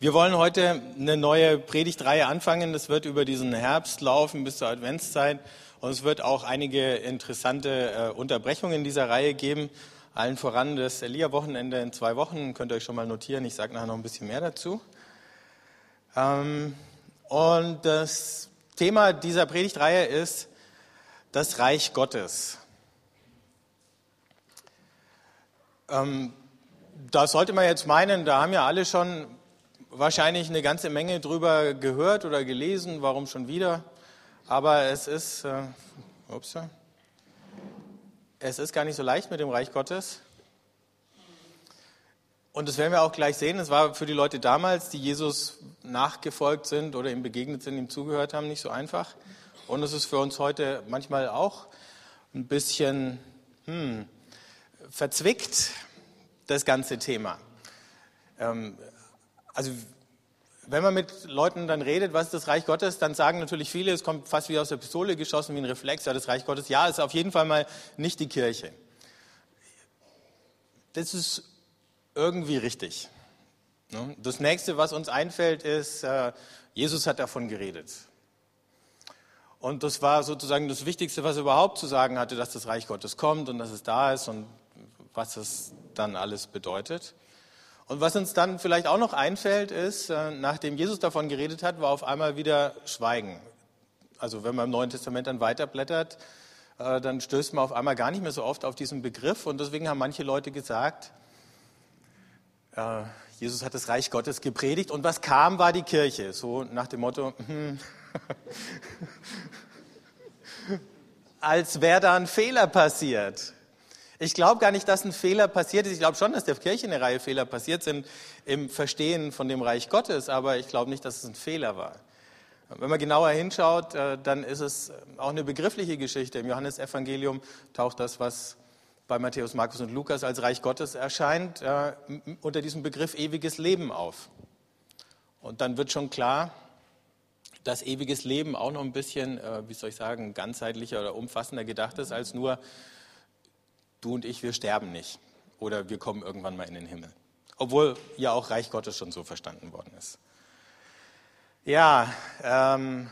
Wir wollen heute eine neue Predigtreihe anfangen. Das wird über diesen Herbst laufen bis zur Adventszeit. Und es wird auch einige interessante äh, Unterbrechungen in dieser Reihe geben. Allen voran das Elia-Wochenende in zwei Wochen. Könnt ihr euch schon mal notieren. Ich sage nachher noch ein bisschen mehr dazu. Ähm, und das Thema dieser Predigtreihe ist das Reich Gottes. Ähm, da sollte man jetzt meinen, da haben ja alle schon wahrscheinlich eine ganze Menge drüber gehört oder gelesen, warum schon wieder. Aber es ist, äh, ups, es ist gar nicht so leicht mit dem Reich Gottes. Und das werden wir auch gleich sehen. Es war für die Leute damals, die Jesus nachgefolgt sind oder ihm begegnet sind, ihm zugehört haben, nicht so einfach. Und es ist für uns heute manchmal auch ein bisschen hm, verzwickt, das ganze Thema. Ähm, also wenn man mit Leuten dann redet, was ist das Reich Gottes, dann sagen natürlich viele, es kommt fast wie aus der Pistole geschossen, wie ein Reflex, ja, das Reich Gottes, ja, ist auf jeden Fall mal nicht die Kirche. Das ist irgendwie richtig. Ne? Das nächste, was uns einfällt, ist, äh, Jesus hat davon geredet. Und das war sozusagen das Wichtigste, was er überhaupt zu sagen hatte, dass das Reich Gottes kommt und dass es da ist und was es dann alles bedeutet. Und was uns dann vielleicht auch noch einfällt, ist, äh, nachdem Jesus davon geredet hat, war auf einmal wieder Schweigen. Also wenn man im Neuen Testament dann weiterblättert, äh, dann stößt man auf einmal gar nicht mehr so oft auf diesen Begriff. Und deswegen haben manche Leute gesagt, äh, Jesus hat das Reich Gottes gepredigt und was kam, war die Kirche. So nach dem Motto, hm, als wäre da ein Fehler passiert. Ich glaube gar nicht, dass ein Fehler passiert ist. Ich glaube schon, dass der Kirche eine Reihe Fehler passiert sind im Verstehen von dem Reich Gottes, aber ich glaube nicht, dass es ein Fehler war. Wenn man genauer hinschaut, äh, dann ist es auch eine begriffliche Geschichte. Im Johannesevangelium taucht das, was bei Matthäus, Markus und Lukas als Reich Gottes erscheint, äh, unter diesem Begriff ewiges Leben auf. Und dann wird schon klar, dass ewiges Leben auch noch ein bisschen, äh, wie soll ich sagen, ganzheitlicher oder umfassender gedacht ist als nur du und ich, wir sterben nicht oder wir kommen irgendwann mal in den Himmel. Obwohl ja auch Reich Gottes schon so verstanden worden ist. Ja, ähm,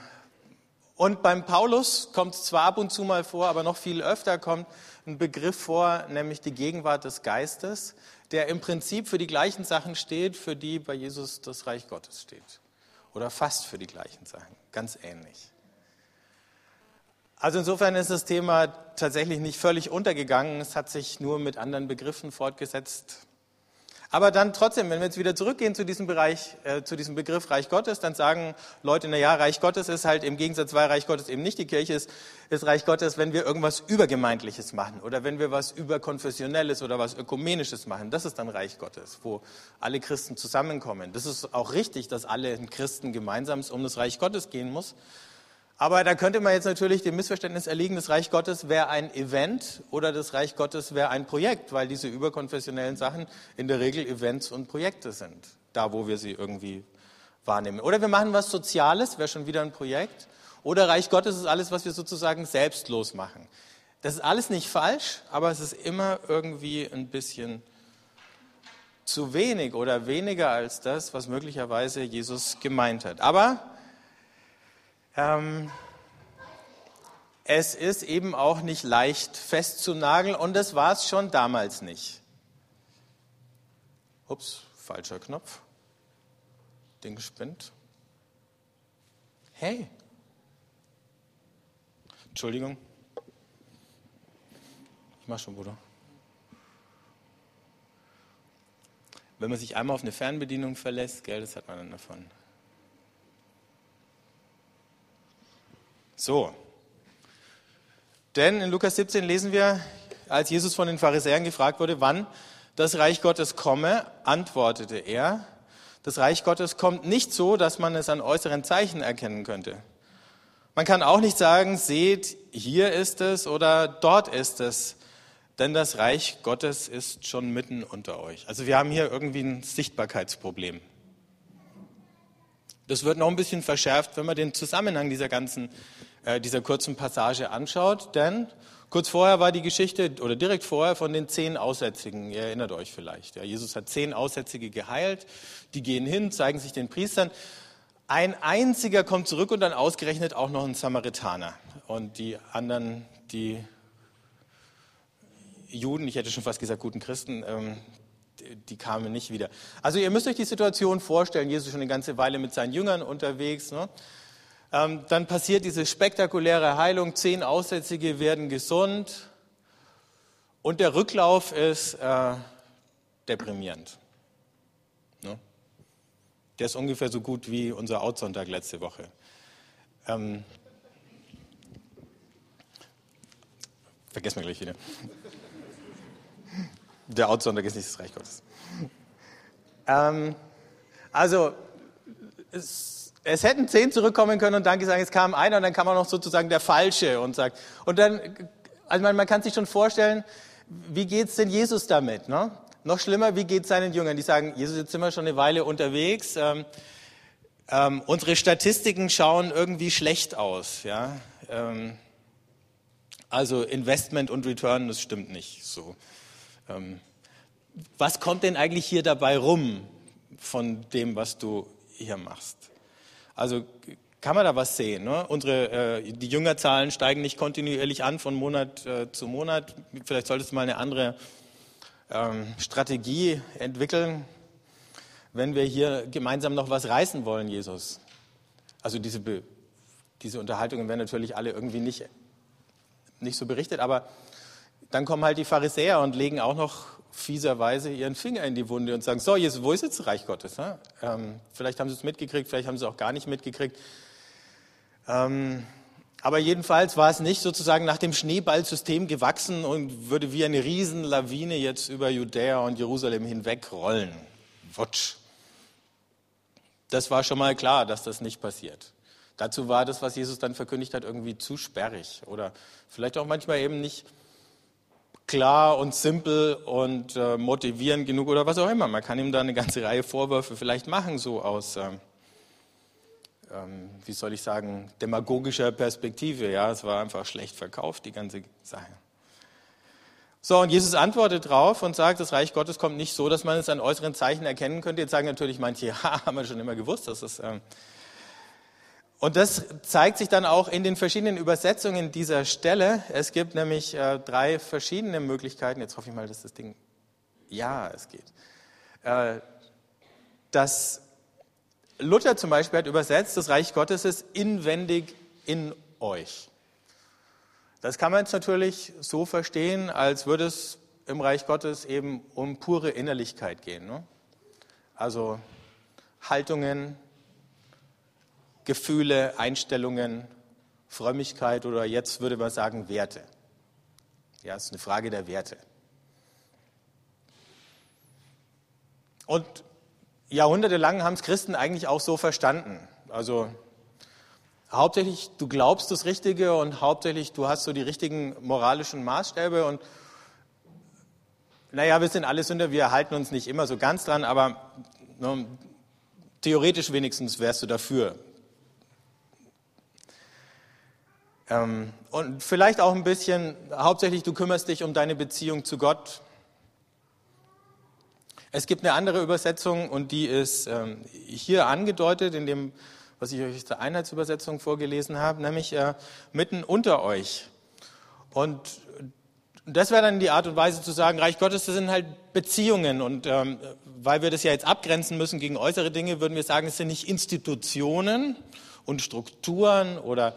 und beim Paulus kommt es zwar ab und zu mal vor, aber noch viel öfter kommt ein Begriff vor, nämlich die Gegenwart des Geistes, der im Prinzip für die gleichen Sachen steht, für die bei Jesus das Reich Gottes steht. Oder fast für die gleichen Sachen, ganz ähnlich. Also insofern ist das Thema tatsächlich nicht völlig untergegangen. Es hat sich nur mit anderen Begriffen fortgesetzt. Aber dann trotzdem, wenn wir jetzt wieder zurückgehen zu diesem Bereich, äh, zu diesem Begriff Reich Gottes, dann sagen Leute, na ja, Reich Gottes ist halt im Gegensatz, weil Reich Gottes eben nicht die Kirche ist, ist Reich Gottes, wenn wir irgendwas Übergemeindliches machen oder wenn wir was Überkonfessionelles oder was Ökumenisches machen. Das ist dann Reich Gottes, wo alle Christen zusammenkommen. Das ist auch richtig, dass alle Christen gemeinsam um das Reich Gottes gehen muss. Aber da könnte man jetzt natürlich dem Missverständnis erliegen, das Reich Gottes wäre ein Event oder das Reich Gottes wäre ein Projekt, weil diese überkonfessionellen Sachen in der Regel Events und Projekte sind, da wo wir sie irgendwie wahrnehmen. Oder wir machen was Soziales, wäre schon wieder ein Projekt. Oder Reich Gottes ist alles, was wir sozusagen selbstlos machen. Das ist alles nicht falsch, aber es ist immer irgendwie ein bisschen zu wenig oder weniger als das, was möglicherweise Jesus gemeint hat. Aber ähm, es ist eben auch nicht leicht festzunageln und das war es schon damals nicht. Ups, falscher Knopf. Ding spinnt. Hey. Entschuldigung. Ich mach schon, Bruder. Wenn man sich einmal auf eine Fernbedienung verlässt, gell, das hat man dann davon. So. Denn in Lukas 17 lesen wir, als Jesus von den Pharisäern gefragt wurde, wann das Reich Gottes komme, antwortete er, das Reich Gottes kommt nicht so, dass man es an äußeren Zeichen erkennen könnte. Man kann auch nicht sagen, seht, hier ist es oder dort ist es, denn das Reich Gottes ist schon mitten unter euch. Also wir haben hier irgendwie ein Sichtbarkeitsproblem. Das wird noch ein bisschen verschärft, wenn man den Zusammenhang dieser ganzen äh, dieser kurzen Passage anschaut, denn kurz vorher war die Geschichte, oder direkt vorher, von den zehn Aussätzigen. Ihr erinnert euch vielleicht. Ja, Jesus hat zehn Aussätzige geheilt, die gehen hin, zeigen sich den Priestern. Ein einziger kommt zurück und dann ausgerechnet auch noch ein Samaritaner. Und die anderen, die Juden, ich hätte schon fast gesagt guten Christen, ähm, die kamen nicht wieder. Also ihr müsst euch die Situation vorstellen, Jesus ist schon eine ganze Weile mit seinen Jüngern unterwegs. Ne? Ähm, dann passiert diese spektakuläre Heilung, zehn Aussätzige werden gesund und der Rücklauf ist äh, deprimierend. Ne? Der ist ungefähr so gut wie unser Outsonntag letzte Woche. Ähm, vergessen wir gleich wieder. Der Outsonntag ist nicht das Reich Gottes. Ähm, also, es, es, hätten zehn zurückkommen können und dann gesagt, es kam einer und dann kam auch noch sozusagen der Falsche und sagt, und dann, also man, man kann sich schon vorstellen, wie geht es denn Jesus damit? Ne? Noch schlimmer, wie geht es seinen Jüngern? Die sagen, Jesus, jetzt sind wir schon eine Weile unterwegs. Ähm, ähm, unsere Statistiken schauen irgendwie schlecht aus. Ja? Ähm, also Investment und Return, das stimmt nicht so. Ähm, was kommt denn eigentlich hier dabei rum von dem, was du hier machst? Also kann man da was sehen? Ne? Unsere, äh, die Jüngerzahlen steigen nicht kontinuierlich an von Monat äh, zu Monat. Vielleicht solltest du mal eine andere ähm, Strategie entwickeln, wenn wir hier gemeinsam noch was reißen wollen, Jesus. Also diese, diese Unterhaltungen werden natürlich alle irgendwie nicht, nicht so berichtet, aber dann kommen halt die Pharisäer und legen auch noch fieserweise ihren Finger in die Wunde und sagen, so, Jesus, wo ist jetzt das Reich Gottes? Ähm, vielleicht haben sie es mitgekriegt, vielleicht haben sie es auch gar nicht mitgekriegt. Ähm, aber jedenfalls war es nicht sozusagen nach dem Schneeballsystem gewachsen und würde wie eine Riesenlawine jetzt über Judäa und Jerusalem hinwegrollen. Wutsch. Das war schon mal klar, dass das nicht passiert. Dazu war das, was Jesus dann verkündigt hat, irgendwie zu sperrig oder vielleicht auch manchmal eben nicht klar und simpel und äh, motivierend genug oder was auch immer. Man kann ihm da eine ganze Reihe Vorwürfe vielleicht machen, so aus, ähm, ähm, wie soll ich sagen, demagogischer Perspektive. Ja, es war einfach schlecht verkauft, die ganze Sache. So, und Jesus antwortet drauf und sagt, das Reich Gottes kommt nicht so, dass man es an äußeren Zeichen erkennen könnte. Jetzt sagen natürlich manche, ja, haben wir schon immer gewusst, dass es ähm, und das zeigt sich dann auch in den verschiedenen Übersetzungen dieser Stelle. Es gibt nämlich äh, drei verschiedene Möglichkeiten. Jetzt hoffe ich mal, dass das Ding, ja, es geht. Äh, dass Luther zum Beispiel hat übersetzt, das Reich Gottes ist inwendig in euch. Das kann man jetzt natürlich so verstehen, als würde es im Reich Gottes eben um pure Innerlichkeit gehen. Ne? Also Haltungen, Gefühle, Einstellungen, Frömmigkeit oder jetzt würde man sagen Werte. Ja, es ist eine Frage der Werte. Und jahrhundertelang haben es Christen eigentlich auch so verstanden. Also hauptsächlich du glaubst das Richtige und hauptsächlich du hast so die richtigen moralischen Maßstäbe und naja, wir sind alle Sünder, wir halten uns nicht immer so ganz dran, aber ne, theoretisch wenigstens wärst du dafür, Ähm, und vielleicht auch ein bisschen, hauptsächlich du kümmerst dich um deine Beziehung zu Gott. Es gibt eine andere Übersetzung und die ist ähm, hier angedeutet in dem, was ich euch der Einheitsübersetzung vorgelesen habe, nämlich äh, mitten unter euch. Und das wäre dann die Art und Weise zu sagen, Reich Gottes, das sind halt Beziehungen. Und ähm, weil wir das ja jetzt abgrenzen müssen gegen äußere Dinge, würden wir sagen, es sind nicht Institutionen und Strukturen oder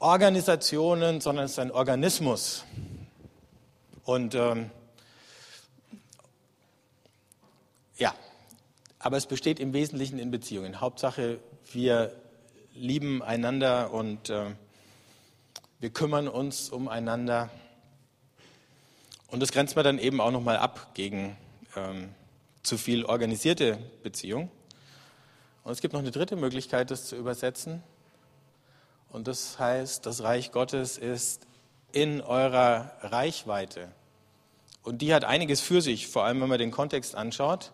Organisationen, sondern es ist ein Organismus. Und ähm, ja, aber es besteht im Wesentlichen in Beziehungen. Hauptsache, wir lieben einander und äh, wir kümmern uns umeinander. Und das grenzt man dann eben auch nochmal ab gegen ähm, zu viel organisierte Beziehung. Und es gibt noch eine dritte Möglichkeit, das zu übersetzen. Und das heißt, das Reich Gottes ist in eurer Reichweite. Und die hat einiges für sich, vor allem wenn man den Kontext anschaut,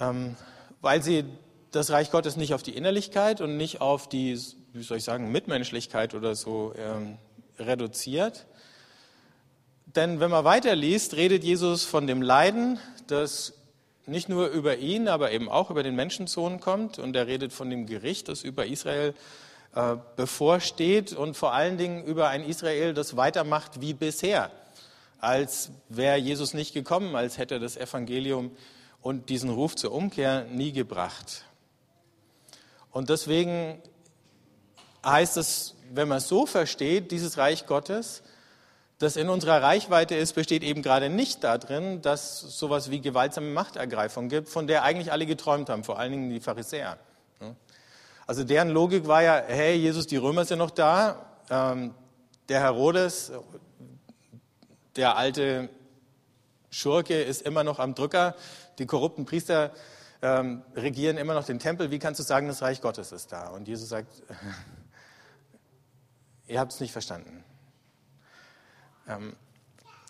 ähm, weil sie das Reich Gottes nicht auf die Innerlichkeit und nicht auf die, wie soll ich sagen, Mitmenschlichkeit oder so ähm, reduziert. Denn wenn man weiterliest, redet Jesus von dem Leiden, das nicht nur über ihn, aber eben auch über den Menschensohn kommt. Und er redet von dem Gericht, das über Israel äh, bevorsteht und vor allen Dingen über ein Israel, das weitermacht wie bisher, als wäre Jesus nicht gekommen, als hätte das Evangelium und diesen Ruf zur Umkehr nie gebracht. Und deswegen heißt es, wenn man es so versteht, dieses Reich Gottes, das in unserer Reichweite ist, besteht eben gerade nicht darin, dass es sowas wie gewaltsame Machtergreifung gibt, von der eigentlich alle geträumt haben, vor allen Dingen die Pharisäer. Also deren Logik war ja, hey, Jesus, die Römer sind noch da, ähm, der Herodes, der alte Schurke ist immer noch am Drücker, die korrupten Priester ähm, regieren immer noch den Tempel, wie kannst du sagen, das Reich Gottes ist da? Und Jesus sagt, ihr habt es nicht verstanden. Ähm,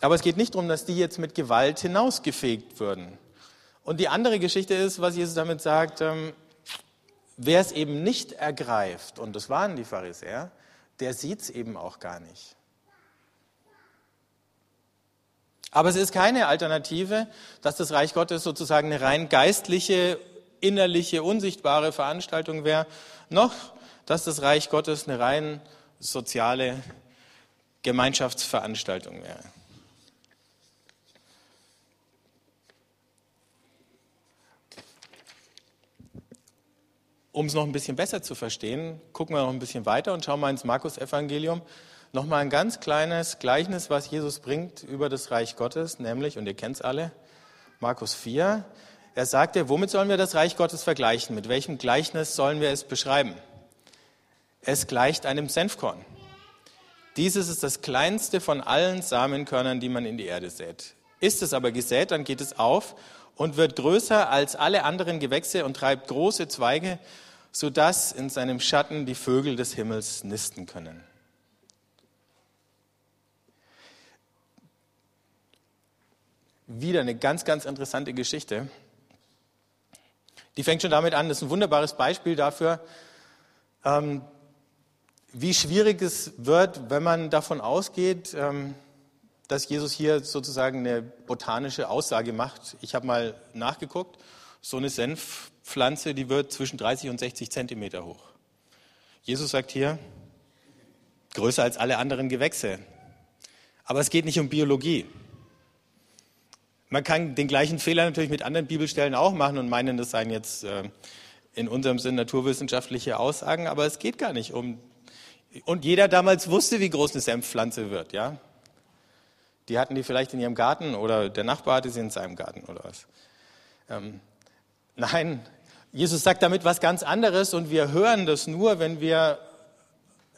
aber es geht nicht darum, dass die jetzt mit Gewalt hinausgefegt würden. Und die andere Geschichte ist, was Jesus damit sagt, ähm, wer es eben nicht ergreift, und das waren die Pharisäer, der sieht es eben auch gar nicht. Aber es ist keine Alternative, dass das Reich Gottes sozusagen eine rein geistliche, innerliche, unsichtbare Veranstaltung wäre, noch dass das Reich Gottes eine rein soziale Gemeinschaftsveranstaltung wäre. Um es noch ein bisschen besser zu verstehen, gucken wir noch ein bisschen weiter und schauen mal ins Markus-Evangelium. Nochmal ein ganz kleines Gleichnis, was Jesus bringt über das Reich Gottes, nämlich, und ihr kennt es alle, Markus 4. Er sagte, womit sollen wir das Reich Gottes vergleichen? Mit welchem Gleichnis sollen wir es beschreiben? Es gleicht einem Senfkorn. Dieses ist das kleinste von allen Samenkörnern, die man in die Erde sät. Ist es aber gesät, dann geht es auf und wird größer als alle anderen Gewächse und treibt große Zweige, sodass in seinem Schatten die Vögel des Himmels nisten können. wieder eine ganz, ganz interessante Geschichte. Die fängt schon damit an, das ist ein wunderbares Beispiel dafür, ähm, wie schwierig es wird, wenn man davon ausgeht, ähm, dass Jesus hier sozusagen eine botanische Aussage macht. Ich habe mal nachgeguckt, so eine Senfpflanze, die wird zwischen 30 und 60 Zentimeter hoch. Jesus sagt hier, größer als alle anderen Gewächse. Aber es geht nicht um Biologie. Man kann den gleichen Fehler natürlich mit anderen Bibelstellen auch machen und meinen, das seien jetzt äh, in unserem Sinn naturwissenschaftliche Aussagen, aber es geht gar nicht um. Und jeder damals wusste, wie groß eine Senfpflanze wird, ja. Die hatten die vielleicht in ihrem Garten oder der Nachbar hatte sie in seinem Garten oder was. Ähm, nein, Jesus sagt damit was ganz anderes und wir hören das nur, wenn wir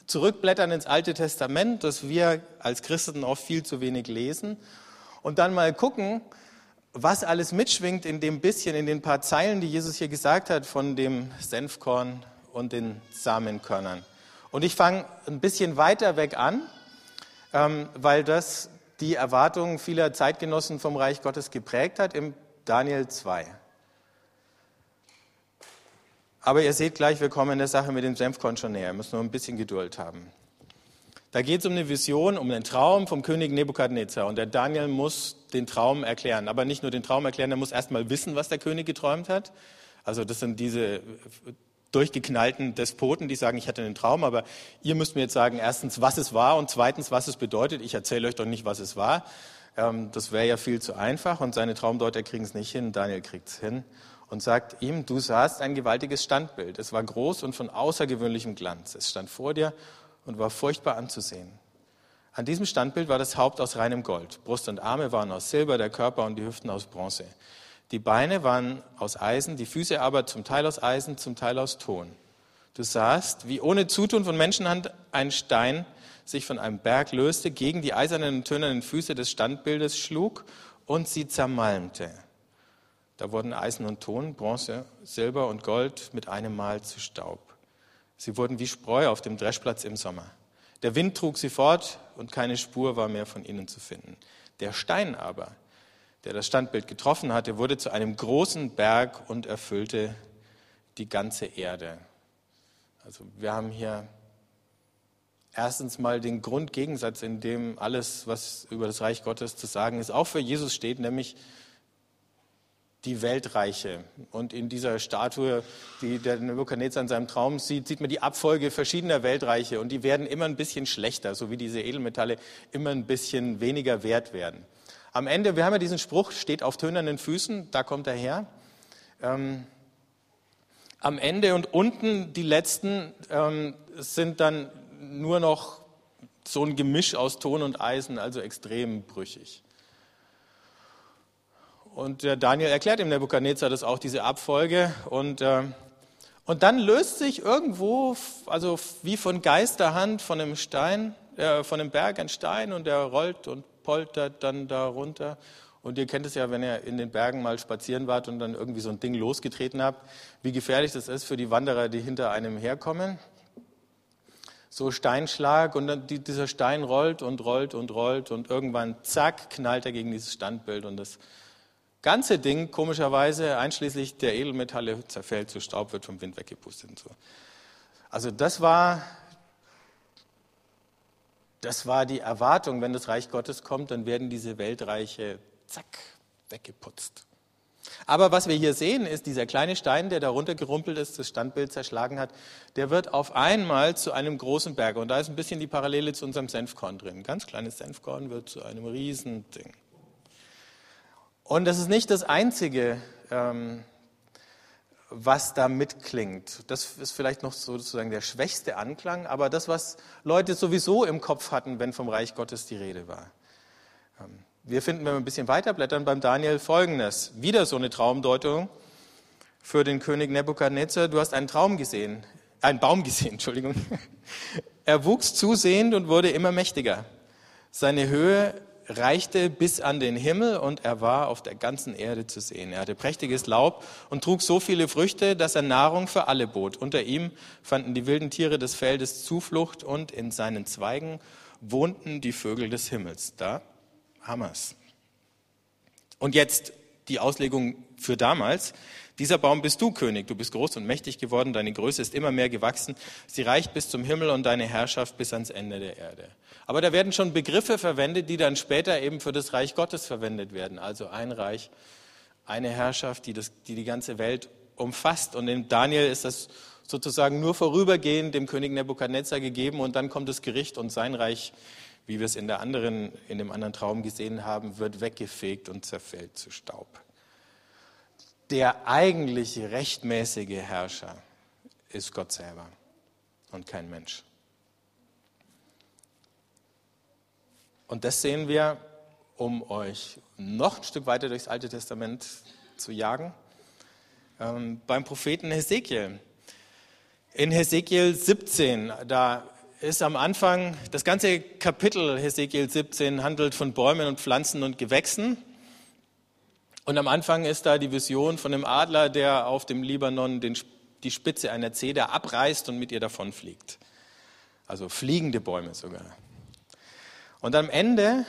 zurückblättern ins Alte Testament, das wir als Christen oft viel zu wenig lesen und dann mal gucken, was alles mitschwingt in dem bisschen, in den paar Zeilen, die Jesus hier gesagt hat von dem Senfkorn und den Samenkörnern. Und ich fange ein bisschen weiter weg an, ähm, weil das die Erwartungen vieler Zeitgenossen vom Reich Gottes geprägt hat, im Daniel 2. Aber ihr seht gleich, wir kommen in der Sache mit dem Senfkorn schon näher, wir müssen nur ein bisschen Geduld haben. Da geht es um eine Vision, um einen Traum vom König Nebukadnezar. Und der Daniel muss den Traum erklären. Aber nicht nur den Traum erklären, er muss erstmal wissen, was der König geträumt hat. Also das sind diese durchgeknallten Despoten, die sagen, ich hatte einen Traum, aber ihr müsst mir jetzt sagen, erstens, was es war und zweitens, was es bedeutet. Ich erzähle euch doch nicht, was es war. Ähm, das wäre ja viel zu einfach und seine Traumdeuter kriegen es nicht hin. Daniel kriegt es hin und sagt ihm, du sahst ein gewaltiges Standbild. Es war groß und von außergewöhnlichem Glanz. Es stand vor dir und war furchtbar anzusehen. An diesem Standbild war das Haupt aus reinem Gold. Brust und Arme waren aus Silber, der Körper und die Hüften aus Bronze. Die Beine waren aus Eisen, die Füße aber zum Teil aus Eisen, zum Teil aus Ton. Du sahst, wie ohne Zutun von Menschenhand ein Stein sich von einem Berg löste, gegen die eisernen und tönernen Füße des Standbildes schlug und sie zermalmte. Da wurden Eisen und Ton, Bronze, Silber und Gold mit einem Mal zu Staub. Sie wurden wie Spreu auf dem Dreschplatz im Sommer. Der Wind trug sie fort und keine Spur war mehr von ihnen zu finden. Der Stein aber, der das Standbild getroffen hatte, wurde zu einem großen Berg und erfüllte die ganze Erde. Also wir haben hier erstens mal den Grundgegensatz, in dem alles, was über das Reich Gottes zu sagen ist, auch für Jesus steht, nämlich die Weltreiche. Und in dieser Statue, die der Nebukadnezar in seinem Traum sieht, sieht man die Abfolge verschiedener Weltreiche und die werden immer ein bisschen schlechter, so wie diese Edelmetalle immer ein bisschen weniger wert werden. Am Ende, wir haben ja diesen Spruch, steht auf tönernen Füßen, da kommt er her. Ähm, am Ende und unten die letzten ähm, sind dann nur noch so ein Gemisch aus Ton und Eisen, also extrem brüchig. Und der Daniel erklärt dem Nebukadnezar das auch, diese Abfolge. Und, äh, und dann löst sich irgendwo, also wie von Geisterhand, von einem Stein, äh, von einem Berg ein Stein und der rollt und poltert dann da runter. Und ihr kennt es ja, wenn ihr in den Bergen mal spazieren wart und dann irgendwie so ein Ding losgetreten habt, wie gefährlich das ist für die Wanderer, die hinter einem herkommen. So Steinschlag und dann dieser Stein rollt und rollt und rollt und irgendwann zack knallt er gegen dieses Standbild und das ganze Ding, komischerweise, einschließlich der Edelmetalle, zerfällt zu Staub, wird vom Wind weggepustet und so. Also das war, das war die Erwartung, wenn das Reich Gottes kommt, dann werden diese Weltreiche, zack, weggeputzt. Aber was wir hier sehen, ist dieser kleine Stein, der darunter gerumpelt ist, das Standbild zerschlagen hat, der wird auf einmal zu einem großen Berg. Und da ist ein bisschen die Parallele zu unserem Senfkorn drin. Ein ganz kleines Senfkorn wird zu einem Riesending. Und das ist nicht das Einzige, ähm, was da mitklingt. Das ist vielleicht noch sozusagen der schwächste Anklang, aber das, was Leute sowieso im Kopf hatten, wenn vom Reich Gottes die Rede war. Ähm, wir finden, wenn wir ein bisschen weiterblättern, beim Daniel folgendes. Wieder so eine Traumdeutung für den König Nebukadnezar. Du hast einen Traum gesehen, einen Baum gesehen, Entschuldigung. Er wuchs zusehend und wurde immer mächtiger. Seine Höhe reichte bis an den Himmel und er war auf der ganzen Erde zu sehen. Er hatte prächtiges Laub und trug so viele Früchte, dass er Nahrung für alle bot. Unter ihm fanden die wilden Tiere des Feldes Zuflucht und in seinen Zweigen wohnten die Vögel des Himmels. Da wir's. Und jetzt die Auslegung für damals. Dieser Baum bist du König, du bist groß und mächtig geworden, deine Größe ist immer mehr gewachsen, sie reicht bis zum Himmel und deine Herrschaft bis ans Ende der Erde. Aber da werden schon Begriffe verwendet, die dann später eben für das Reich Gottes verwendet werden. Also ein Reich, eine Herrschaft, die, das, die die ganze Welt umfasst. Und in Daniel ist das sozusagen nur vorübergehend dem König Nebukadnezar gegeben und dann kommt das Gericht und sein Reich, wie wir es in, der anderen, in dem anderen Traum gesehen haben, wird weggefegt und zerfällt zu Staub der eigentlich rechtmäßige Herrscher ist Gott selber und kein Mensch. Und das sehen wir, um euch noch ein Stück weiter durchs Alte Testament zu jagen, ähm, beim Propheten Hesekiel. In Hesekiel 17, da ist am Anfang, das ganze Kapitel Hesekiel 17 handelt von Bäumen und Pflanzen und Gewächsen. Und am Anfang ist da die Vision von einem Adler, der auf dem Libanon den, die Spitze einer Zeder abreißt und mit ihr davonfliegt. Also fliegende Bäume sogar. Und am Ende,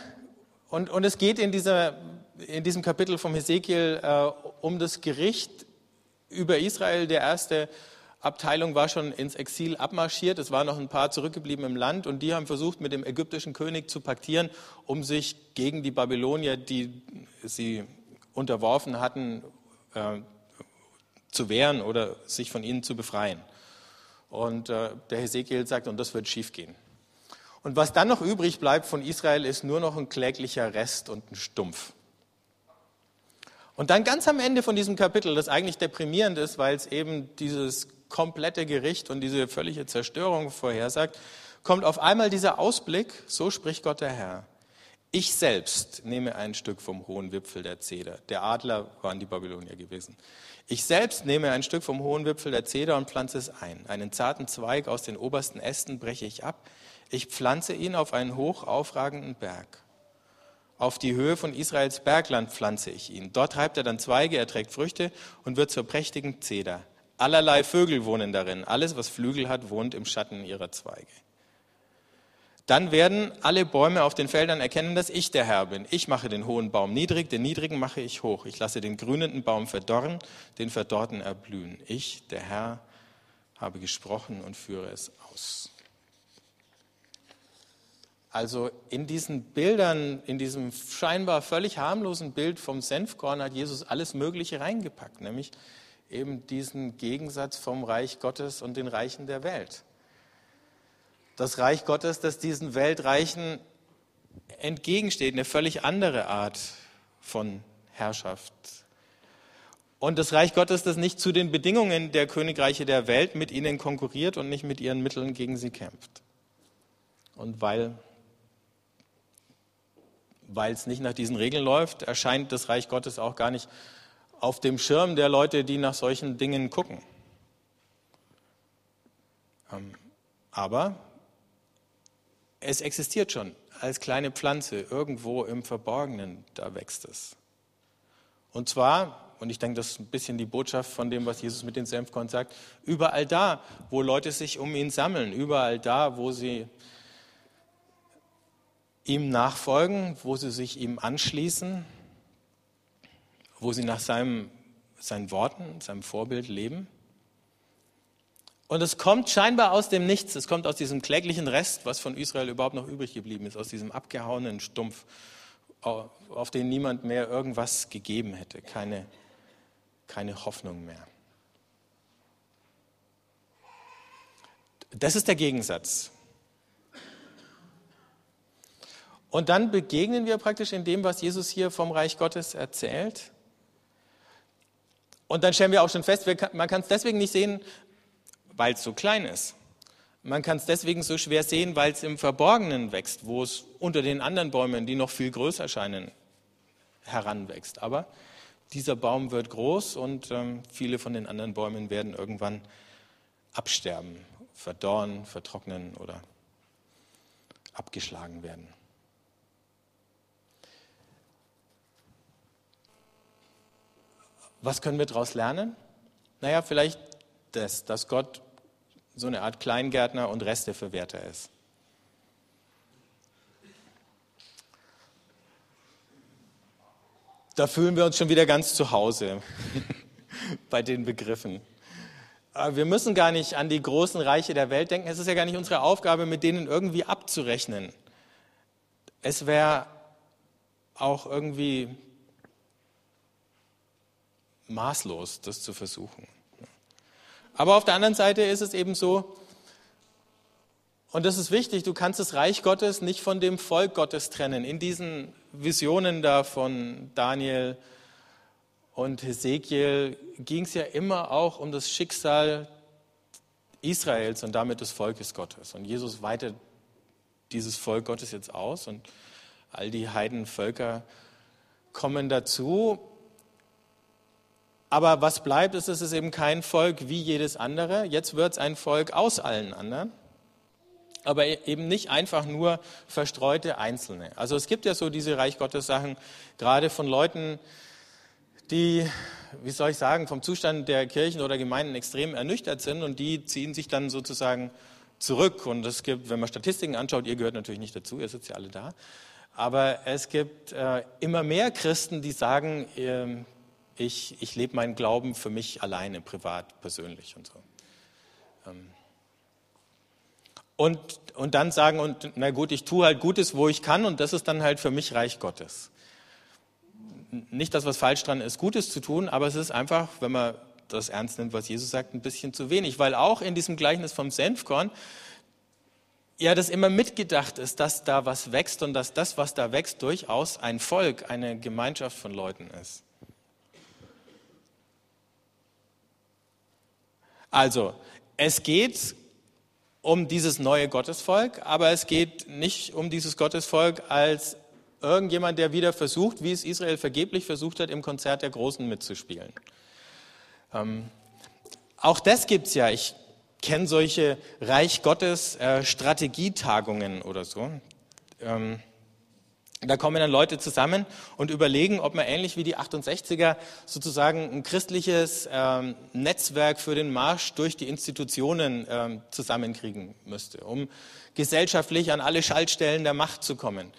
und, und es geht in, dieser, in diesem Kapitel vom Hesekiel äh, um das Gericht über Israel. Der erste Abteilung war schon ins Exil abmarschiert. Es waren noch ein paar zurückgeblieben im Land und die haben versucht, mit dem ägyptischen König zu paktieren, um sich gegen die Babylonier, die sie unterworfen hatten, äh, zu wehren oder sich von ihnen zu befreien. Und äh, der Hesekiel sagt, und das wird schiefgehen. Und was dann noch übrig bleibt von Israel, ist nur noch ein kläglicher Rest und ein Stumpf. Und dann ganz am Ende von diesem Kapitel, das eigentlich deprimierend ist, weil es eben dieses komplette Gericht und diese völlige Zerstörung vorhersagt, kommt auf einmal dieser Ausblick, so spricht Gott der Herr. Ich selbst nehme ein Stück vom hohen Wipfel der Zeder. Der Adler waren die Babylonier gewesen. Ich selbst nehme ein Stück vom hohen Wipfel der Zeder und pflanze es ein. Einen zarten Zweig aus den obersten Ästen breche ich ab. Ich pflanze ihn auf einen hoch aufragenden Berg. Auf die Höhe von Israels Bergland pflanze ich ihn. Dort treibt er dann Zweige, er trägt Früchte und wird zur prächtigen Zeder. Allerlei Vögel wohnen darin. Alles, was Flügel hat, wohnt im Schatten ihrer Zweige. Dann werden alle Bäume auf den Feldern erkennen, dass ich der Herr bin. Ich mache den hohen Baum niedrig, den niedrigen mache ich hoch. Ich lasse den grünenden Baum verdorren, den verdorrten erblühen. Ich, der Herr, habe gesprochen und führe es aus. Also in diesen Bildern, in diesem scheinbar völlig harmlosen Bild vom Senfkorn hat Jesus alles Mögliche reingepackt, nämlich eben diesen Gegensatz vom Reich Gottes und den Reichen der Welt. Das Reich Gottes, das diesen Weltreichen entgegensteht, eine völlig andere Art von Herrschaft. Und das Reich Gottes, das nicht zu den Bedingungen der Königreiche der Welt mit ihnen konkurriert und nicht mit ihren Mitteln gegen sie kämpft. Und weil weil es nicht nach diesen Regeln läuft, erscheint das Reich Gottes auch gar nicht auf dem Schirm der Leute, die nach solchen Dingen gucken. Ähm, aber es existiert schon als kleine Pflanze irgendwo im Verborgenen, da wächst es. Und zwar, und ich denke, das ist ein bisschen die Botschaft von dem, was Jesus mit den Senfkorn sagt, überall da, wo Leute sich um ihn sammeln, überall da, wo sie ihm nachfolgen, wo sie sich ihm anschließen, wo sie nach seinem, seinen Worten, seinem Vorbild leben. Und es kommt scheinbar aus dem Nichts, es kommt aus diesem kläglichen Rest, was von Israel überhaupt noch übrig geblieben ist, aus diesem abgehauenen Stumpf, auf den niemand mehr irgendwas gegeben hätte, keine, keine Hoffnung mehr. Das ist der Gegensatz. Und dann begegnen wir praktisch in dem, was Jesus hier vom Reich Gottes erzählt. Und dann stellen wir auch schon fest, man kann es deswegen nicht sehen, weil es so klein ist. Man kann es deswegen so schwer sehen, weil es im Verborgenen wächst, wo es unter den anderen Bäumen, die noch viel größer scheinen, heranwächst. Aber dieser Baum wird groß und ähm, viele von den anderen Bäumen werden irgendwann absterben, verdorren, vertrocknen oder abgeschlagen werden. Was können wir daraus lernen? Naja, vielleicht das, dass Gott so eine Art Kleingärtner und Resteverwerter ist. Da fühlen wir uns schon wieder ganz zu Hause bei den Begriffen. Wir müssen gar nicht an die großen Reiche der Welt denken. Es ist ja gar nicht unsere Aufgabe, mit denen irgendwie abzurechnen. Es wäre auch irgendwie maßlos, das zu versuchen. Aber auf der anderen Seite ist es eben so, und das ist wichtig, du kannst das Reich Gottes nicht von dem Volk Gottes trennen. In diesen Visionen da von Daniel und Hesekiel ging es ja immer auch um das Schicksal Israels und damit des Volkes Gottes. Und Jesus weitet dieses Volk Gottes jetzt aus und all die Heidenvölker kommen dazu. Aber was bleibt, ist, es ist eben kein Volk wie jedes andere. Jetzt wird es ein Volk aus allen anderen. Aber e-, eben nicht einfach nur verstreute Einzelne. Also es gibt ja so diese Reich Gottes Sachen, gerade von Leuten, die, wie soll ich sagen, vom Zustand der Kirchen oder Gemeinden extrem ernüchtert sind und die ziehen sich dann sozusagen zurück. Und es gibt, wenn man Statistiken anschaut, ihr gehört natürlich nicht dazu, ihr sitzt ja alle da, aber es gibt äh, immer mehr Christen, die sagen, äh, ich, ich lebe meinen Glauben für mich alleine, privat, persönlich und so. Ähm, und, und dann sagen, und na gut, ich tue halt Gutes, wo ich kann, und das ist dann halt für mich Reich Gottes. Nicht, dass was falsch dran ist, Gutes zu tun, aber es ist einfach, wenn man das ernst nimmt, was Jesus sagt, ein bisschen zu wenig. Weil auch in diesem Gleichnis vom Senfkorn, ja, das immer mitgedacht ist, dass da was wächst und dass das, was da wächst, durchaus ein Volk, eine Gemeinschaft von Leuten ist. Also, es geht um dieses neue Gottesvolk, aber es geht nicht um dieses Gottesvolk als irgendjemand, der wieder versucht, wie es Israel vergeblich versucht hat, im Konzert der Großen mitzuspielen. Ähm, auch das gibt es ja. Ich kenne solche Reich Gottes äh, Strategietagungen oder so. Ähm, Da kommen dann Leute zusammen und überlegen, ob man ähnlich wie die 68er sozusagen ein christliches ähm, Netzwerk für den Marsch durch die Institutionen ähm, zusammenkriegen müsste, um gesellschaftlich an alle Schaltstellen der Macht zu kommen.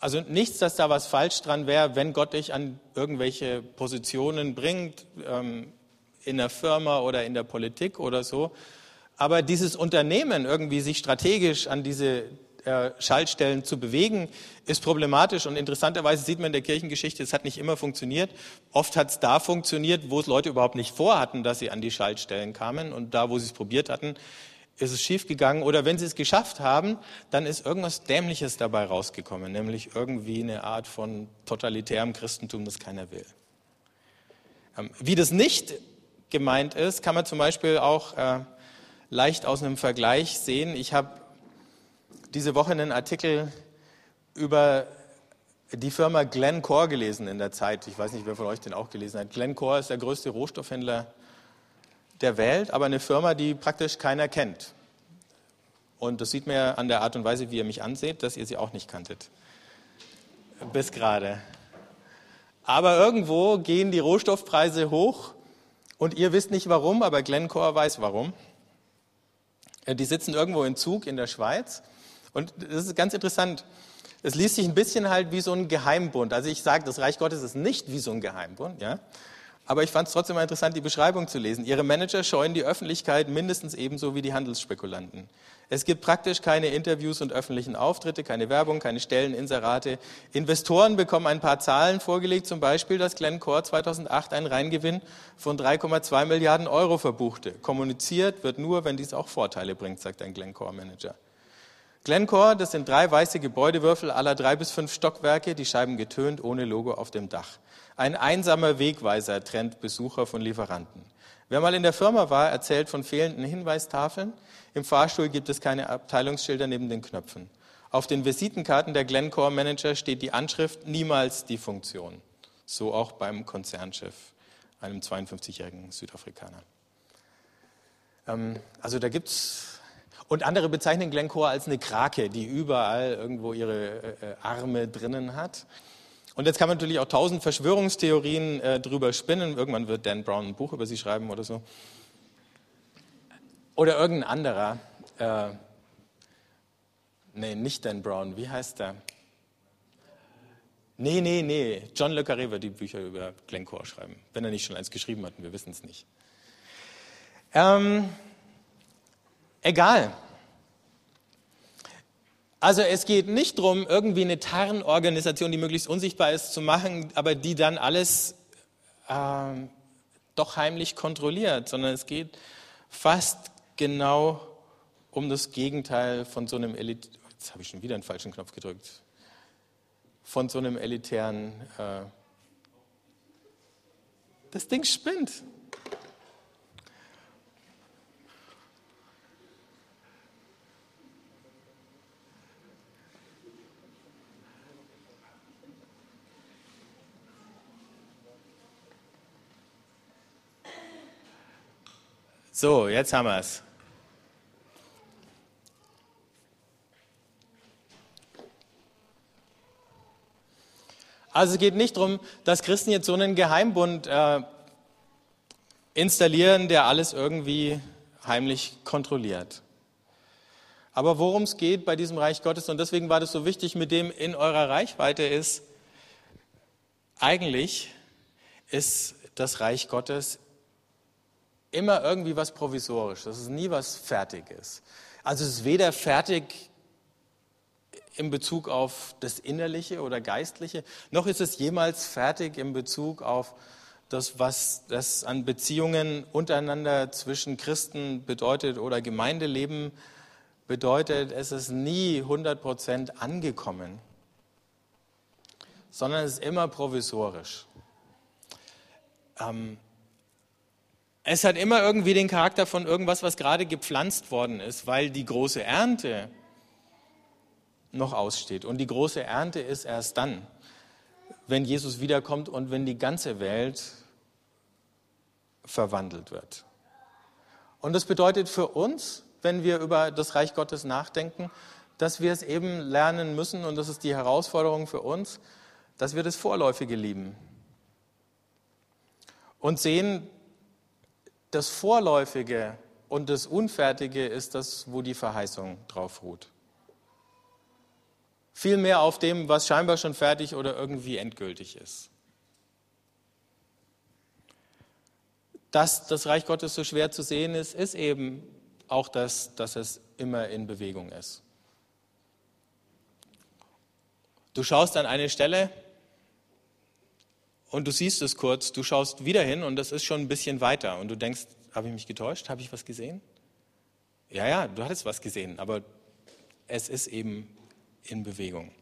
Also nichts, dass da was falsch dran wäre, wenn Gott dich an irgendwelche Positionen bringt, ähm, in der Firma oder in der Politik oder so. Aber dieses Unternehmen irgendwie sich strategisch an diese äh, Schaltstellen zu bewegen, ist problematisch. Und interessanterweise sieht man in der Kirchengeschichte, es hat nicht immer funktioniert. Oft hat es da funktioniert, wo es Leute überhaupt nicht vorhatten, dass sie an die Schaltstellen kamen. Und da, wo sie es probiert hatten, ist es schiefgegangen. Oder wenn sie es geschafft haben, dann ist irgendwas Dämliches dabei rausgekommen, nämlich irgendwie eine Art von totalitärem Christentum, das keiner will. Ähm, wie das nicht gemeint ist, kann man zum Beispiel auch äh, leicht aus einem Vergleich sehen. Ich habe diese Woche einen Artikel über die Firma Glencore gelesen in der Zeit. Ich weiß nicht, wer von euch den auch gelesen hat. Glencore ist der größte Rohstoffhändler der Welt, aber eine Firma, die praktisch keiner kennt. Und das sieht man ja an der Art und Weise, wie ihr mich anseht, dass ihr sie auch nicht kanntet. Bis gerade. Aber irgendwo gehen die Rohstoffpreise hoch und ihr wisst nicht warum, aber Glencore weiß warum. Die sitzen irgendwo in Zug in der Schweiz und das ist ganz interessant. Es liest sich ein bisschen halt wie so ein Geheimbund. Also ich sage, das Reich Gottes ist nicht wie so ein Geheimbund, ja. Aber ich fand es trotzdem mal interessant, die Beschreibung zu lesen. Ihre Manager scheuen die Öffentlichkeit mindestens ebenso wie die Handelsspekulanten. Es gibt praktisch keine Interviews und öffentlichen Auftritte, keine Werbung, keine Stellen, Inserate. Investoren bekommen ein paar Zahlen vorgelegt, zum Beispiel, dass Glencore 2008 einen Reingewinn von 3,2 Milliarden Euro verbuchte. Kommuniziert wird nur, wenn dies auch Vorteile bringt, sagt ein Glencore-Manager. Glencore, das sind drei weiße Gebäudewürfel aller drei bis fünf Stockwerke, die Scheiben getönt, ohne Logo auf dem Dach. Ein einsamer Wegweiser trennt Besucher von Lieferanten. Wer mal in der Firma war, erzählt von fehlenden Hinweistafeln. Im Fahrstuhl gibt es keine Abteilungsschilder neben den Knöpfen. Auf den Visitenkarten der Glencore Manager steht die Anschrift niemals die Funktion. So auch beim Konzernchef, einem 52-jährigen Südafrikaner. Ähm, also da gibt es und andere bezeichnen Glencore als eine Krake, die überall irgendwo ihre äh, äh, Arme drinnen hat. Und jetzt kann man natürlich auch tausend Verschwörungstheorien äh, drüber spinnen. Irgendwann wird Dan Brown ein Buch über sie schreiben oder so. Oder irgendein anderer. Äh, nee, nicht Dan Brown. Wie heißt der? Nee, nee, nee. John Le Carré wird die Bücher über Glencore schreiben. Wenn er nicht schon eins geschrieben hat, wir wissen es nicht. Ähm, egal. Also es geht nicht darum, irgendwie eine Tarnorganisation, die möglichst unsichtbar ist, zu machen, aber die dann alles äh, doch heimlich kontrolliert, sondern es geht fast genau um das Gegenteil von so einem Elit jetzt habe ich schon wieder einen falschen Knopf gedrückt, von so einem elitären, äh, das Ding spinnt. So, jetzt haben wir es. Also es geht nicht darum, dass Christen jetzt so einen Geheimbund äh, installieren, der alles irgendwie heimlich kontrolliert. Aber worum es geht bei diesem Reich Gottes, und deswegen war das so wichtig, mit dem in eurer Reichweite ist, eigentlich ist das Reich Gottes immer irgendwie was Provisorisches, das ist nie was Fertiges. Also es ist weder fertig in Bezug auf das Innerliche oder Geistliche, noch ist es jemals fertig in Bezug auf das, was das an Beziehungen untereinander zwischen Christen bedeutet oder Gemeindeleben bedeutet. Es ist nie 100 Prozent angekommen, sondern es ist immer provisorisch. Ähm, es hat immer irgendwie den Charakter von irgendwas, was gerade gepflanzt worden ist, weil die große Ernte noch aussteht. Und die große Ernte ist erst dann, wenn Jesus wiederkommt und wenn die ganze Welt verwandelt wird. Und das bedeutet für uns, wenn wir über das Reich Gottes nachdenken, dass wir es eben lernen müssen, und das ist die Herausforderung für uns, dass wir das Vorläufige lieben. Und sehen, das Vorläufige und das Unfertige ist das, wo die Verheißung drauf ruht. Vielmehr auf dem, was scheinbar schon fertig oder irgendwie endgültig ist. Dass das Reich Gottes so schwer zu sehen ist, ist eben auch das, dass es immer in Bewegung ist. Du schaust an eine Stelle und du siehst es kurz, du schaust wieder hin und das ist schon ein bisschen weiter und du denkst, habe ich mich getäuscht? Habe ich was gesehen? Ja, ja, du hattest was gesehen, aber es ist eben in Bewegung.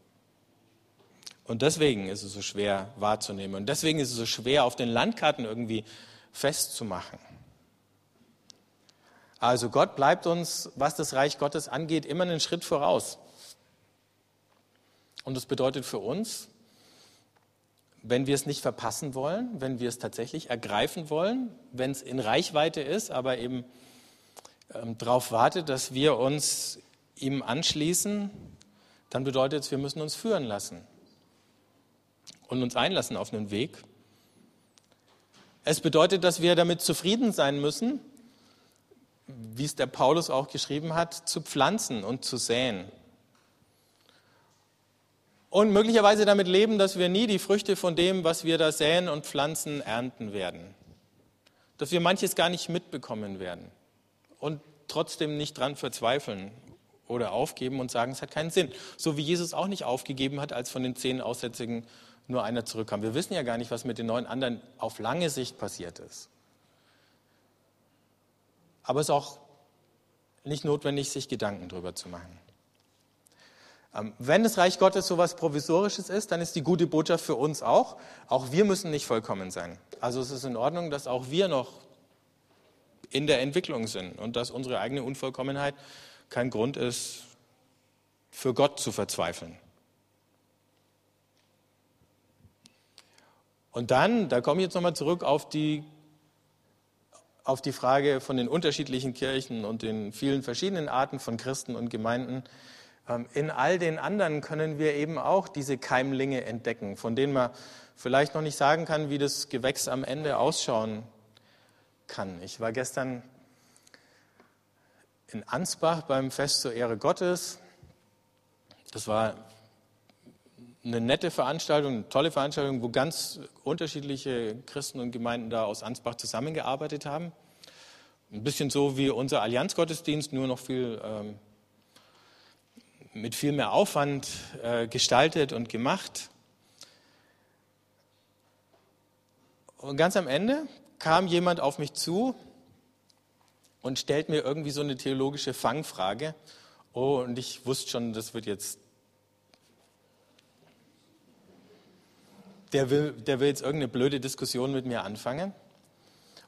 Und deswegen ist es so schwer wahrzunehmen. Und deswegen ist es so schwer, auf den Landkarten irgendwie festzumachen. Also Gott bleibt uns, was das Reich Gottes angeht, immer einen Schritt voraus. Und das bedeutet für uns, wenn wir es nicht verpassen wollen, wenn wir es tatsächlich ergreifen wollen, wenn es in Reichweite ist, aber eben ähm, darauf wartet, dass wir uns ihm anschließen, dann bedeutet es, wir müssen uns führen lassen und uns einlassen auf einen Weg. Es bedeutet, dass wir damit zufrieden sein müssen, wie es der Paulus auch geschrieben hat, zu pflanzen und zu säen und möglicherweise damit leben, dass wir nie die Früchte von dem, was wir da säen und pflanzen, ernten werden. Dass wir manches gar nicht mitbekommen werden und trotzdem nicht dran verzweifeln oder aufgeben und sagen, es hat keinen Sinn. So wie Jesus auch nicht aufgegeben hat, als von den zehn Aussätzigen nur einer zurückkam. Wir wissen ja gar nicht, was mit den neun anderen auf lange Sicht passiert ist. Aber es ist auch nicht notwendig, sich Gedanken darüber zu machen. Ähm, wenn das Reich Gottes so etwas Provisorisches ist, dann ist die gute Botschaft für uns auch, auch wir müssen nicht vollkommen sein. Also es ist in Ordnung, dass auch wir noch in der Entwicklung sind und dass unsere eigene Unvollkommenheit kein Grund ist, für Gott zu verzweifeln. Und dann, da komme ich jetzt nochmal zurück auf die, auf die Frage von den unterschiedlichen Kirchen und den vielen verschiedenen Arten von Christen und Gemeinden. Ähm, in all den anderen können wir eben auch diese Keimlinge entdecken, von denen man vielleicht noch nicht sagen kann, wie das Gewächs am Ende ausschauen kann. Ich war gestern in Ansbach beim Fest zur Ehre Gottes. Das war eine nette Veranstaltung, eine tolle Veranstaltung, wo ganz unterschiedliche Christen und Gemeinden da aus Ansbach zusammengearbeitet haben. Ein bisschen so wie unser Allianzgottesdienst, nur noch viel ähm, mit viel mehr Aufwand äh, gestaltet und gemacht. Und ganz am Ende kam jemand auf mich zu und stellt mir irgendwie so eine theologische Fangfrage. Oh, und ich wusste schon, das wird jetzt. Der will, der will jetzt irgendeine blöde Diskussion mit mir anfangen.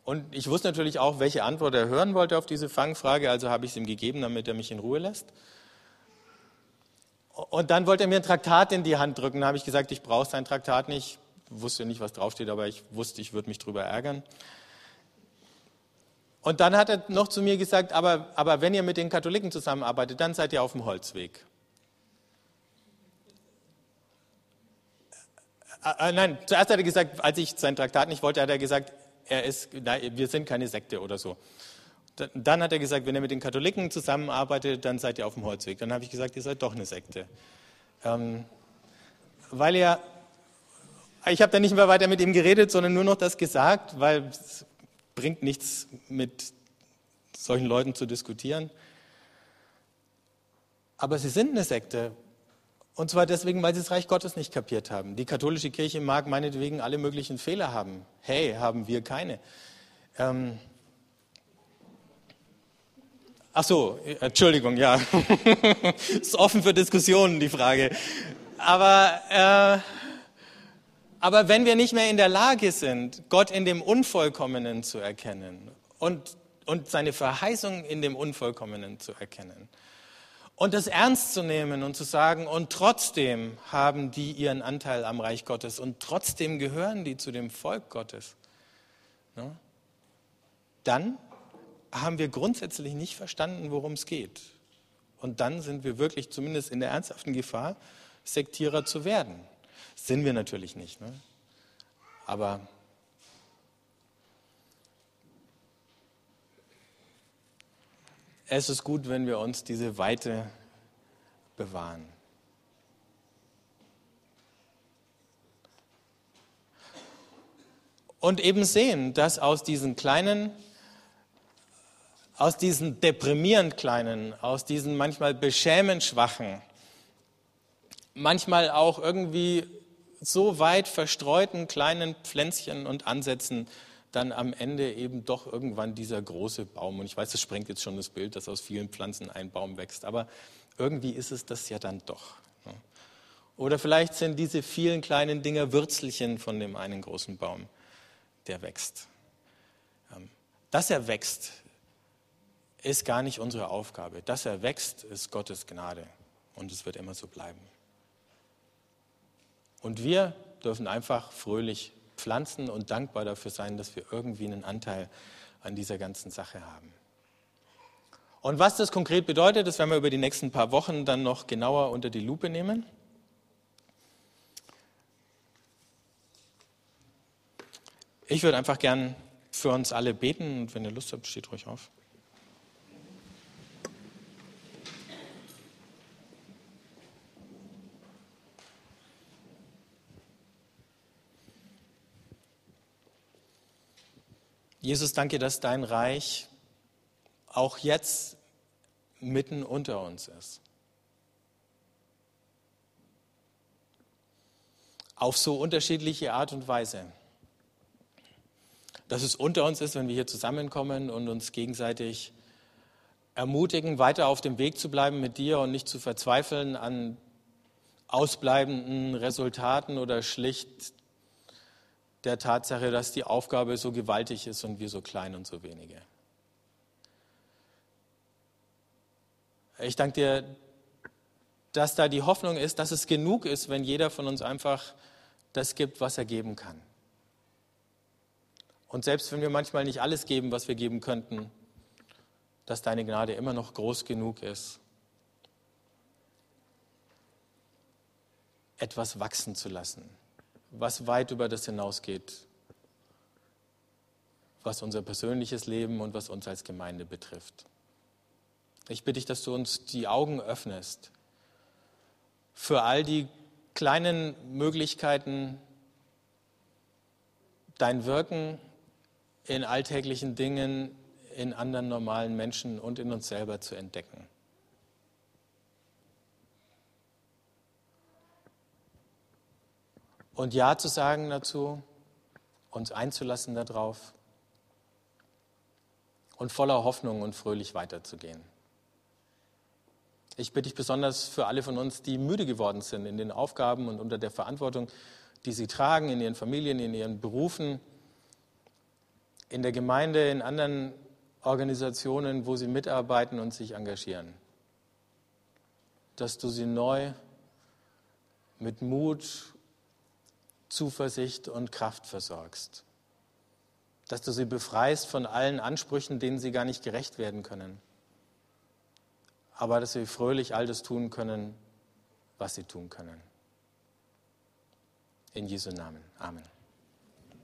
Und ich wusste natürlich auch, welche Antwort er hören wollte auf diese Fangfrage, also habe ich es ihm gegeben, damit er mich in Ruhe lässt. Und dann wollte er mir ein Traktat in die Hand drücken. Da habe ich gesagt, ich brauche sein Traktat nicht. Ich wusste nicht, was draufsteht, aber ich wusste, ich würde mich darüber ärgern. Und dann hat er noch zu mir gesagt, aber, aber wenn ihr mit den Katholiken zusammenarbeitet, dann seid ihr auf dem Holzweg. Äh, äh, nein, zuerst hat er gesagt, als ich sein Traktat nicht wollte, hat er gesagt, er ist, nein, wir sind keine Sekte oder so. Dann hat er gesagt, wenn ihr mit den Katholiken zusammenarbeitet, dann seid ihr auf dem Holzweg. Dann habe ich gesagt, ihr seid doch eine Sekte. Ähm, weil er, ich habe dann nicht mehr weiter mit ihm geredet, sondern nur noch das gesagt, weil es bringt nichts, mit solchen Leuten zu diskutieren. Aber sie sind eine Sekte. Und zwar deswegen, weil sie das Reich Gottes nicht kapiert haben. Die katholische Kirche mag meinetwegen alle möglichen Fehler haben. Hey, haben wir keine. Ähm, Ach so, Entschuldigung, ja. ist offen für Diskussionen, die Frage. Aber, äh, aber wenn wir nicht mehr in der Lage sind, Gott in dem Unvollkommenen zu erkennen und, und seine Verheißung in dem Unvollkommenen zu erkennen und das ernst zu nehmen und zu sagen, und trotzdem haben die ihren Anteil am Reich Gottes und trotzdem gehören die zu dem Volk Gottes, ne? dann haben wir grundsätzlich nicht verstanden, worum es geht. Und dann sind wir wirklich zumindest in der ernsthaften Gefahr, Sektierer zu werden. Sind wir natürlich nicht. Ne? Aber es ist gut, wenn wir uns diese Weite bewahren. Und eben sehen, dass aus diesen kleinen, aus diesen deprimierend kleinen, aus diesen manchmal beschämend schwachen, manchmal auch irgendwie so weit verstreuten kleinen Pflänzchen und Ansätzen dann am Ende eben doch irgendwann dieser große Baum. Und ich weiß, das sprengt jetzt schon das Bild, dass aus vielen Pflanzen ein Baum wächst, aber irgendwie ist es das ja dann doch. Oder vielleicht sind diese vielen kleinen Dinger Würzelchen von dem einen großen Baum, der wächst. Ähm, dass er wächst, ist gar nicht unsere Aufgabe. Dass er wächst, ist Gottes Gnade. Und es wird immer so bleiben. Und wir dürfen einfach fröhlich pflanzen und dankbar dafür sein, dass wir irgendwie einen Anteil an dieser ganzen Sache haben. Und was das konkret bedeutet, das werden wir über die nächsten paar Wochen dann noch genauer unter die Lupe nehmen. Ich würde einfach gern für uns alle beten und wenn ihr Lust habt, steht ruhig auf. Jesus, danke, dass dein Reich auch jetzt mitten unter uns ist. Auf so unterschiedliche Art und Weise. Dass es unter uns ist, wenn wir hier zusammenkommen und uns gegenseitig ermutigen, weiter auf dem Weg zu bleiben mit dir und nicht zu verzweifeln an ausbleibenden Resultaten oder schlicht der Tatsache, dass die Aufgabe so gewaltig ist und wir so klein und so wenige. Ich danke dir, dass da die Hoffnung ist, dass es genug ist, wenn jeder von uns einfach das gibt, was er geben kann. Und selbst wenn wir manchmal nicht alles geben, was wir geben könnten, dass deine Gnade immer noch groß genug ist, etwas wachsen zu lassen was weit über das hinausgeht, was unser persönliches Leben und was uns als Gemeinde betrifft. Ich bitte dich, dass du uns die Augen öffnest für all die kleinen Möglichkeiten, dein Wirken in alltäglichen Dingen, in anderen normalen Menschen und in uns selber zu entdecken. Und Ja zu sagen dazu, uns einzulassen darauf und voller Hoffnung und fröhlich weiterzugehen. Ich bitte dich besonders für alle von uns, die müde geworden sind in den Aufgaben und unter der Verantwortung, die sie tragen, in ihren Familien, in ihren Berufen, in der Gemeinde, in anderen Organisationen, wo sie mitarbeiten und sich engagieren. Dass du sie neu mit Mut Zuversicht und Kraft versorgst. Dass du sie befreist von allen Ansprüchen, denen sie gar nicht gerecht werden können. Aber dass sie fröhlich all das tun können, was sie tun können. In Jesu Namen. Amen.